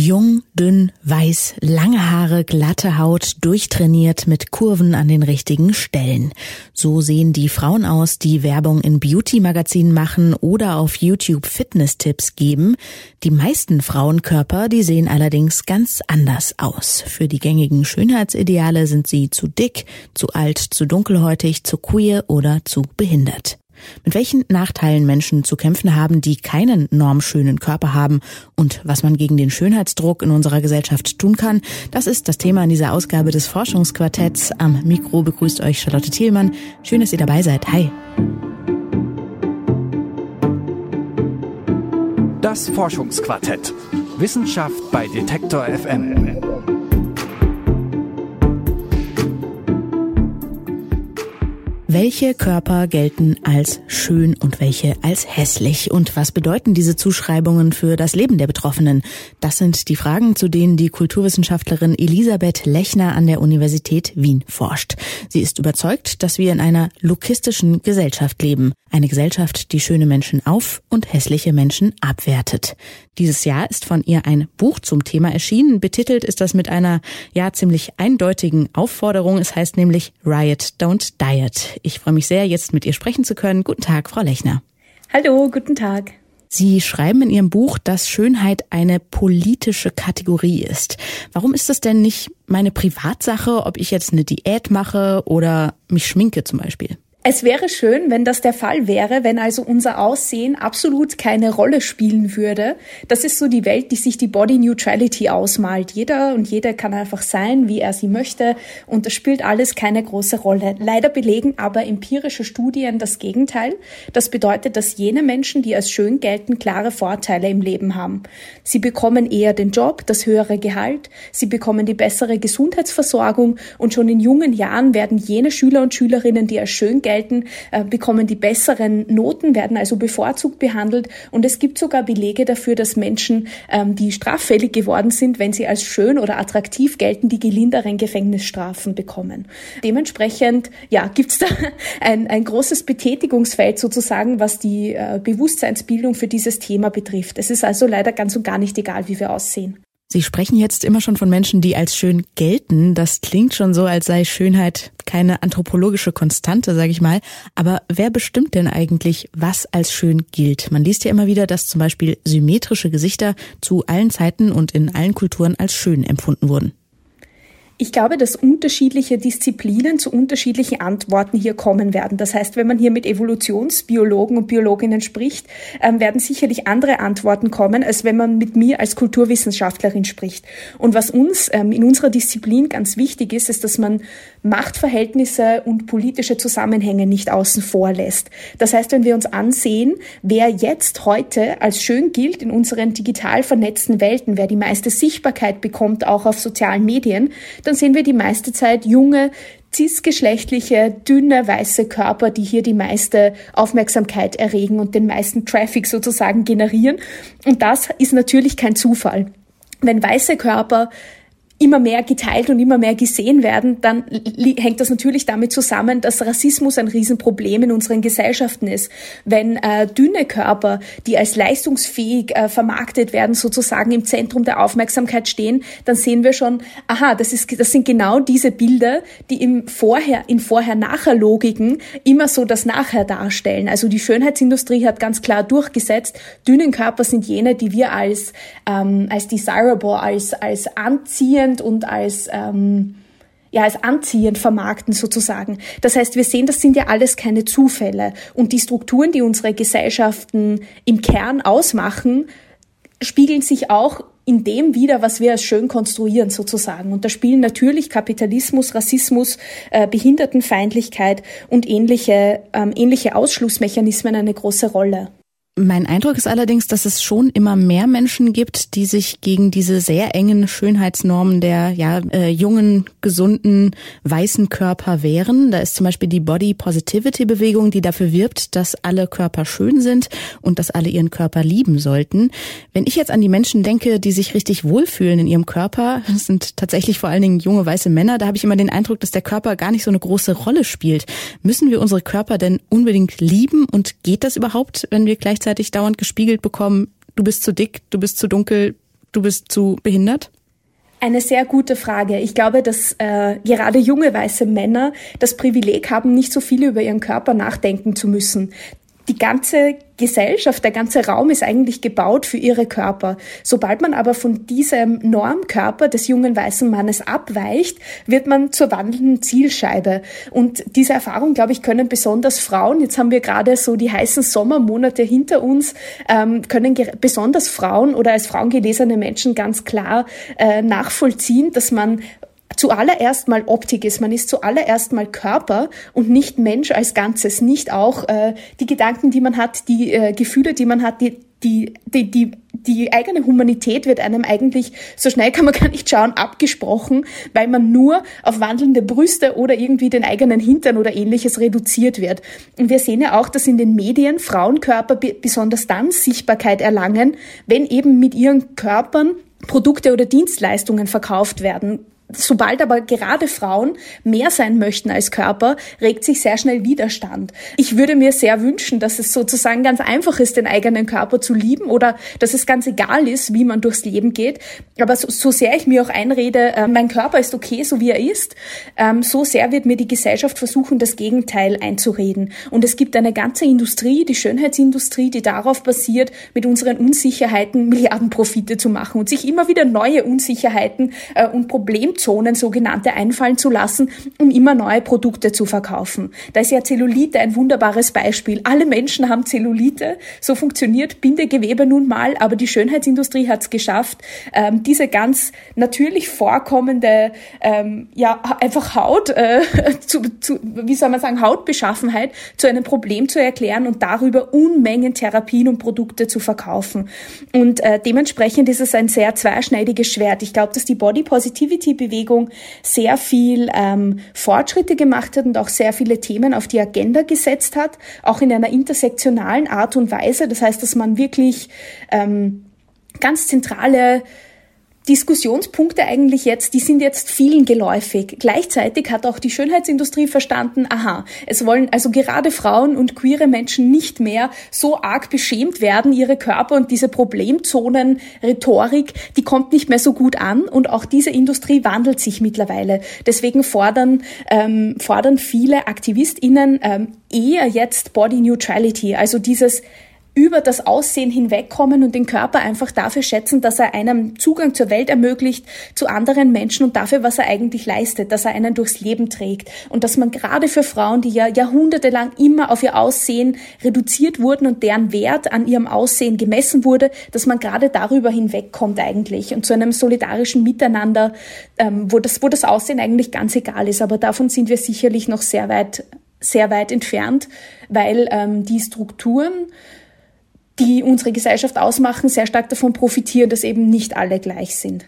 Jung, dünn, weiß, lange Haare, glatte Haut, durchtrainiert mit Kurven an den richtigen Stellen. So sehen die Frauen aus, die Werbung in Beauty-Magazinen machen oder auf YouTube Fitness-Tipps geben. Die meisten Frauenkörper, die sehen allerdings ganz anders aus. Für die gängigen Schönheitsideale sind sie zu dick, zu alt, zu dunkelhäutig, zu queer oder zu behindert. Mit welchen Nachteilen Menschen zu kämpfen haben, die keinen normschönen Körper haben und was man gegen den Schönheitsdruck in unserer Gesellschaft tun kann, das ist das Thema in dieser Ausgabe des Forschungsquartetts. Am Mikro begrüßt euch Charlotte Thielmann. Schön, dass ihr dabei seid. Hi. Das Forschungsquartett. Wissenschaft bei Detektor FM. Welche Körper gelten als schön und welche als hässlich? Und was bedeuten diese Zuschreibungen für das Leben der Betroffenen? Das sind die Fragen, zu denen die Kulturwissenschaftlerin Elisabeth Lechner an der Universität Wien forscht. Sie ist überzeugt, dass wir in einer lokistischen Gesellschaft leben. Eine Gesellschaft, die schöne Menschen auf und hässliche Menschen abwertet. Dieses Jahr ist von ihr ein Buch zum Thema erschienen. Betitelt ist das mit einer, ja, ziemlich eindeutigen Aufforderung. Es heißt nämlich Riot, Don't Diet. Ich freue mich sehr, jetzt mit ihr sprechen zu können. Guten Tag, Frau Lechner. Hallo, guten Tag. Sie schreiben in Ihrem Buch, dass Schönheit eine politische Kategorie ist. Warum ist es denn nicht meine Privatsache, ob ich jetzt eine Diät mache oder mich schminke zum Beispiel? Es wäre schön, wenn das der Fall wäre, wenn also unser Aussehen absolut keine Rolle spielen würde. Das ist so die Welt, die sich die Body Neutrality ausmalt. Jeder und jede kann einfach sein, wie er sie möchte und das spielt alles keine große Rolle. Leider belegen aber empirische Studien das Gegenteil. Das bedeutet, dass jene Menschen, die als schön gelten, klare Vorteile im Leben haben. Sie bekommen eher den Job, das höhere Gehalt, sie bekommen die bessere Gesundheitsversorgung und schon in jungen Jahren werden jene Schüler und Schülerinnen, die als schön gelten, äh, bekommen die besseren Noten, werden also bevorzugt behandelt. Und es gibt sogar Belege dafür, dass Menschen, ähm, die straffällig geworden sind, wenn sie als schön oder attraktiv gelten, die gelinderen Gefängnisstrafen bekommen. Dementsprechend ja, gibt es da ein, ein großes Betätigungsfeld sozusagen, was die äh, Bewusstseinsbildung für dieses Thema betrifft. Es ist also leider ganz und gar nicht egal, wie wir aussehen. Sie sprechen jetzt immer schon von Menschen, die als schön gelten. Das klingt schon so, als sei Schönheit keine anthropologische Konstante, sage ich mal. Aber wer bestimmt denn eigentlich, was als schön gilt? Man liest ja immer wieder, dass zum Beispiel symmetrische Gesichter zu allen Zeiten und in allen Kulturen als schön empfunden wurden. Ich glaube, dass unterschiedliche Disziplinen zu unterschiedlichen Antworten hier kommen werden. Das heißt, wenn man hier mit Evolutionsbiologen und Biologinnen spricht, ähm, werden sicherlich andere Antworten kommen, als wenn man mit mir als Kulturwissenschaftlerin spricht. Und was uns ähm, in unserer Disziplin ganz wichtig ist, ist, dass man Machtverhältnisse und politische Zusammenhänge nicht außen vor lässt. Das heißt, wenn wir uns ansehen, wer jetzt heute als schön gilt in unseren digital vernetzten Welten, wer die meiste Sichtbarkeit bekommt, auch auf sozialen Medien, dann sehen wir die meiste Zeit junge, cisgeschlechtliche, dünne, weiße Körper, die hier die meiste Aufmerksamkeit erregen und den meisten Traffic sozusagen generieren. Und das ist natürlich kein Zufall. Wenn weiße Körper immer mehr geteilt und immer mehr gesehen werden, dann hängt das natürlich damit zusammen, dass Rassismus ein Riesenproblem in unseren Gesellschaften ist. Wenn äh, dünne Körper, die als leistungsfähig äh, vermarktet werden, sozusagen im Zentrum der Aufmerksamkeit stehen, dann sehen wir schon, aha, das, ist, das sind genau diese Bilder, die im Vorher, in Vorher-Nachher-Logiken immer so das Nachher darstellen. Also die Schönheitsindustrie hat ganz klar durchgesetzt, dünnen Körper sind jene, die wir als, ähm, als desirable, als, als anziehend, anziehend und als ähm, ja, als anziehend vermarkten sozusagen. Das heißt, wir sehen, das sind ja alles keine Zufälle. Und die Strukturen, die unsere Gesellschaften im Kern ausmachen, spiegeln sich auch in dem wieder, was wir als schön konstruieren sozusagen. Und da spielen natürlich Kapitalismus, Rassismus, äh, Behindertenfeindlichkeit und ähnliche, ähm, ähnliche Ausschlussmechanismen eine große Rolle. Mein Eindruck ist allerdings, dass es schon immer mehr Menschen gibt, die sich gegen diese sehr engen Schönheitsnormen der ja, äh, jungen, gesunden, weißen Körper wehren. Da ist zum Beispiel die Body Positivity Bewegung, die dafür wirbt, dass alle Körper schön sind und dass alle ihren Körper lieben sollten. Wenn ich jetzt an die Menschen denke, die sich richtig wohlfühlen in ihrem Körper, das sind tatsächlich vor allen Dingen junge weiße Männer, da habe ich immer den Eindruck, dass der Körper gar nicht so eine große Rolle spielt. Müssen wir unsere Körper denn unbedingt lieben und geht das überhaupt, wenn wir gleichzeitig gleichzeitig dauernd gespiegelt bekommen, du bist zu dick, du bist zu dunkel, du bist zu behindert? Eine sehr gute Frage. Ich glaube, dass äh, gerade junge weiße Männer das Privileg haben, nicht so viel über ihren Körper nachdenken zu müssen die ganze Gesellschaft, der ganze Raum ist eigentlich gebaut für ihre Körper. Sobald man aber von diesem Normkörper des jungen weißen Mannes abweicht, wird man zur wandelnden Zielscheibe. Und diese Erfahrung, glaube ich, können besonders Frauen, jetzt haben wir gerade so die heißen Sommermonate hinter uns, ähm, können besonders Frauen oder als Frauen gelesene Menschen ganz klar äh, nachvollziehen, dass man zuallererst mal Optik ist. Man ist zuallererst mal Körper und nicht Mensch als Ganzes. Nicht auch äh, die Gedanken, die man hat, die äh, Gefühle, die man hat, die, die, die, die, die eigene Humanität wird einem eigentlich, so schnell kann man gar nicht schauen, abgesprochen, weil man nur auf wandelnde Brüste oder irgendwie den eigenen Hintern oder ähnliches reduziert wird. Und wir sehen ja auch, dass in den Medien Frauenkörper besonders dann Sichtbarkeit erlangen, wenn eben mit ihren Körpern Produkte oder Dienstleistungen verkauft werden. Sobald aber gerade Frauen mehr sein möchten als Körper, regt sich sehr schnell Widerstand. Ich würde mir sehr wünschen, dass es sozusagen ganz einfach ist, den eigenen Körper zu lieben oder dass es ganz egal ist, wie man durchs Leben geht. Aber so, so sehr ich mir auch einrede, äh, mein Körper ist okay, so wie er ist, ähm, so sehr wird mir die Gesellschaft versuchen, das Gegenteil einzureden. Und es gibt eine ganze Industrie, die Schönheitsindustrie, die darauf basiert, mit unseren Unsicherheiten Milliardenprofite zu machen und sich immer wieder neue Unsicherheiten äh, und Probleme Zonen sogenannte einfallen zu lassen, um immer neue Produkte zu verkaufen. Da ist ja Zellulite ein wunderbares Beispiel. Alle Menschen haben Zellulite. So funktioniert Bindegewebe nun mal, aber die Schönheitsindustrie hat es geschafft, ähm, diese ganz natürlich vorkommende, ähm, ja, einfach Haut, äh, zu, zu, wie soll man sagen, Hautbeschaffenheit zu einem Problem zu erklären und darüber Unmengen Therapien und Produkte zu verkaufen. Und äh, dementsprechend ist es ein sehr zweischneidiges Schwert. Ich glaube, dass die Body Positivity Bewegung sehr viel ähm, Fortschritte gemacht hat und auch sehr viele Themen auf die Agenda gesetzt hat, auch in einer intersektionalen Art und Weise. Das heißt, dass man wirklich ähm, ganz zentrale Diskussionspunkte eigentlich jetzt, die sind jetzt vielen geläufig. Gleichzeitig hat auch die Schönheitsindustrie verstanden, aha, es wollen also gerade Frauen und queere Menschen nicht mehr so arg beschämt werden, ihre Körper und diese Problemzonen, Rhetorik, die kommt nicht mehr so gut an und auch diese Industrie wandelt sich mittlerweile. Deswegen fordern, ähm, fordern viele AktivistInnen ähm, eher jetzt Body Neutrality, also dieses über das Aussehen hinwegkommen und den Körper einfach dafür schätzen, dass er einem Zugang zur Welt ermöglicht, zu anderen Menschen und dafür, was er eigentlich leistet, dass er einen durchs Leben trägt. Und dass man gerade für Frauen, die ja jahrhundertelang immer auf ihr Aussehen reduziert wurden und deren Wert an ihrem Aussehen gemessen wurde, dass man gerade darüber hinwegkommt eigentlich und zu einem solidarischen Miteinander, ähm, wo, das, wo das Aussehen eigentlich ganz egal ist. Aber davon sind wir sicherlich noch sehr weit, sehr weit entfernt, weil ähm, die Strukturen, die unsere Gesellschaft ausmachen, sehr stark davon profitieren, dass eben nicht alle gleich sind.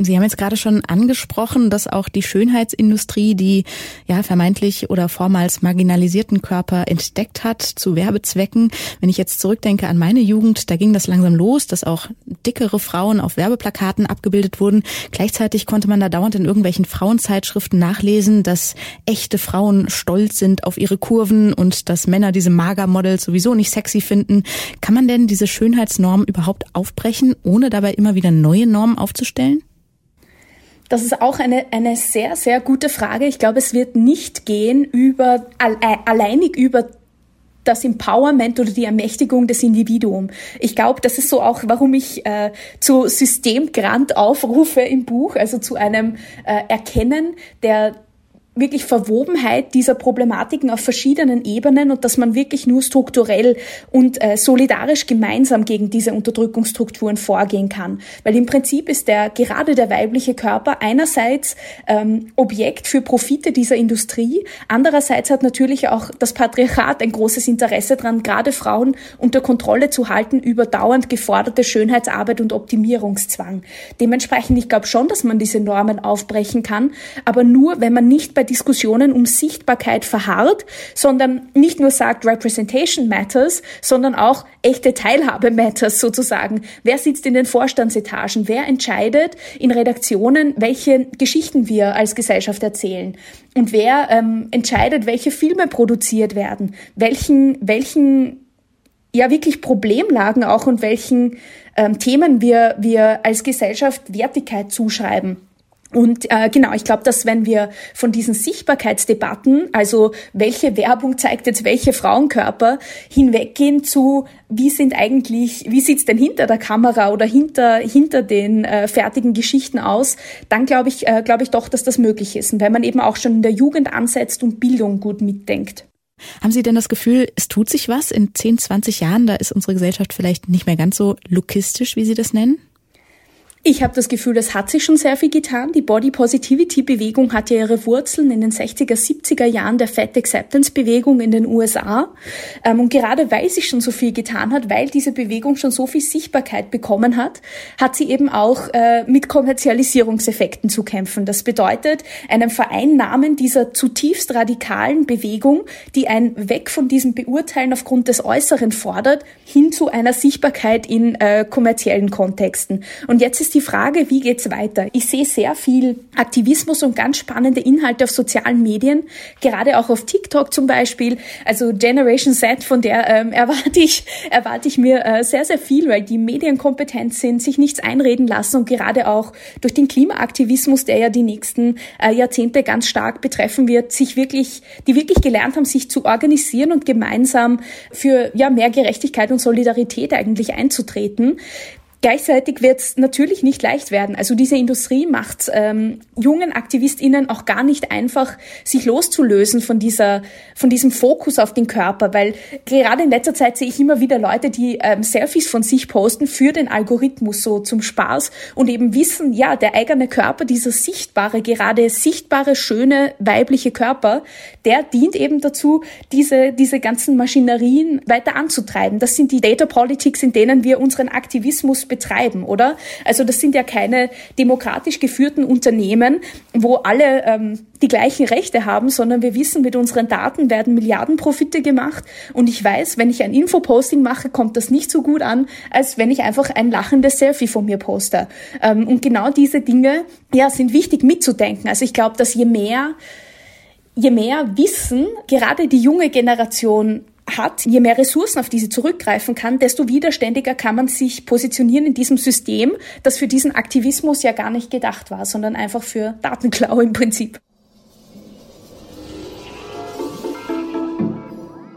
Sie haben jetzt gerade schon angesprochen, dass auch die Schönheitsindustrie die ja vermeintlich oder vormals marginalisierten Körper entdeckt hat zu Werbezwecken. Wenn ich jetzt zurückdenke an meine Jugend, da ging das langsam los, dass auch dickere Frauen auf Werbeplakaten abgebildet wurden. Gleichzeitig konnte man da dauernd in irgendwelchen Frauenzeitschriften nachlesen, dass echte Frauen stolz sind auf ihre Kurven und dass Männer diese Magermodels sowieso nicht sexy finden. Kann man denn diese Schönheitsnormen überhaupt aufbrechen, ohne dabei immer wieder neue Normen aufzustellen? Das ist auch eine, eine sehr, sehr gute Frage. Ich glaube, es wird nicht gehen über, äh, alleinig über das Empowerment oder die Ermächtigung des Individuums. Ich glaube, das ist so auch, warum ich äh, zu Systemgrant aufrufe im Buch, also zu einem äh, Erkennen der wirklich Verwobenheit dieser Problematiken auf verschiedenen Ebenen und dass man wirklich nur strukturell und äh, solidarisch gemeinsam gegen diese Unterdrückungsstrukturen vorgehen kann. Weil im Prinzip ist der gerade der weibliche Körper einerseits ähm, Objekt für Profite dieser Industrie, andererseits hat natürlich auch das Patriarchat ein großes Interesse daran, gerade Frauen unter Kontrolle zu halten über dauernd geforderte Schönheitsarbeit und Optimierungszwang. Dementsprechend, ich glaube schon, dass man diese Normen aufbrechen kann, aber nur, wenn man nicht bei bei Diskussionen um Sichtbarkeit verharrt, sondern nicht nur sagt, Representation matters, sondern auch echte Teilhabe matters sozusagen. Wer sitzt in den Vorstandsetagen? Wer entscheidet in Redaktionen, welche Geschichten wir als Gesellschaft erzählen? Und wer ähm, entscheidet, welche Filme produziert werden? Welchen, welchen ja wirklich Problemlagen auch und welchen ähm, Themen wir, wir als Gesellschaft Wertigkeit zuschreiben. Und äh, genau, ich glaube, dass wenn wir von diesen Sichtbarkeitsdebatten, also welche Werbung zeigt jetzt welche Frauenkörper, hinweggehen zu, wie sind eigentlich, wie sieht's denn hinter der Kamera oder hinter hinter den äh, fertigen Geschichten aus, dann glaube ich, äh, glaube ich doch, dass das möglich ist, und wenn man eben auch schon in der Jugend ansetzt und Bildung gut mitdenkt. Haben Sie denn das Gefühl, es tut sich was in 10, 20 Jahren? Da ist unsere Gesellschaft vielleicht nicht mehr ganz so lukistisch, wie Sie das nennen? Ich habe das Gefühl, es hat sich schon sehr viel getan. Die Body Positivity Bewegung hat ja ihre Wurzeln in den 60er, 70er Jahren der Fat Acceptance Bewegung in den USA. Ähm, und gerade weil sich schon so viel getan hat, weil diese Bewegung schon so viel Sichtbarkeit bekommen hat, hat sie eben auch äh, mit Kommerzialisierungseffekten zu kämpfen. Das bedeutet, einem Vereinnahmen dieser zutiefst radikalen Bewegung, die ein Weg von diesem Beurteilen aufgrund des Äußeren fordert, hin zu einer Sichtbarkeit in äh, kommerziellen Kontexten. Und jetzt ist die Frage, wie geht's weiter? Ich sehe sehr viel Aktivismus und ganz spannende Inhalte auf sozialen Medien, gerade auch auf TikTok zum Beispiel. Also Generation Z, von der ähm, erwarte ich erwarte ich mir äh, sehr sehr viel, weil die medienkompetent sind, sich nichts einreden lassen und gerade auch durch den Klimaaktivismus, der ja die nächsten äh, Jahrzehnte ganz stark betreffen wird, sich wirklich die wirklich gelernt haben, sich zu organisieren und gemeinsam für ja mehr Gerechtigkeit und Solidarität eigentlich einzutreten. Gleichzeitig wird es natürlich nicht leicht werden. Also diese Industrie macht ähm, jungen AktivistInnen auch gar nicht einfach, sich loszulösen von dieser, von diesem Fokus auf den Körper, weil gerade in letzter Zeit sehe ich immer wieder Leute, die ähm, Selfies von sich posten für den Algorithmus so zum Spaß und eben wissen, ja, der eigene Körper, dieser sichtbare, gerade sichtbare, schöne weibliche Körper, der dient eben dazu, diese, diese ganzen Maschinerien weiter anzutreiben. Das sind die Data Politics, in denen wir unseren Aktivismus betreiben, oder? Also das sind ja keine demokratisch geführten Unternehmen, wo alle ähm, die gleichen Rechte haben, sondern wir wissen, mit unseren Daten werden Milliardenprofite gemacht. Und ich weiß, wenn ich ein Infoposting mache, kommt das nicht so gut an, als wenn ich einfach ein lachendes Selfie von mir poste. Ähm, und genau diese Dinge, ja, sind wichtig mitzudenken. Also ich glaube, dass je mehr je mehr Wissen gerade die junge Generation hat, je mehr Ressourcen auf diese zurückgreifen kann, desto widerständiger kann man sich positionieren in diesem System, das für diesen Aktivismus ja gar nicht gedacht war, sondern einfach für Datenklau im Prinzip.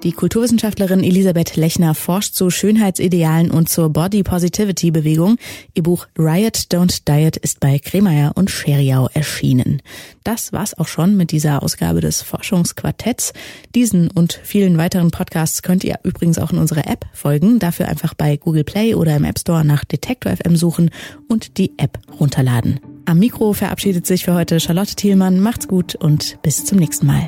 Die Kulturwissenschaftlerin Elisabeth Lechner forscht zu Schönheitsidealen und zur Body Positivity Bewegung. Ihr Buch Riot Don't Diet ist bei Kremeyer und Scheriau erschienen. Das war's auch schon mit dieser Ausgabe des Forschungsquartetts. Diesen und vielen weiteren Podcasts könnt ihr übrigens auch in unserer App folgen. Dafür einfach bei Google Play oder im App Store nach Detektor FM suchen und die App runterladen. Am Mikro verabschiedet sich für heute Charlotte Thielmann. Macht's gut und bis zum nächsten Mal.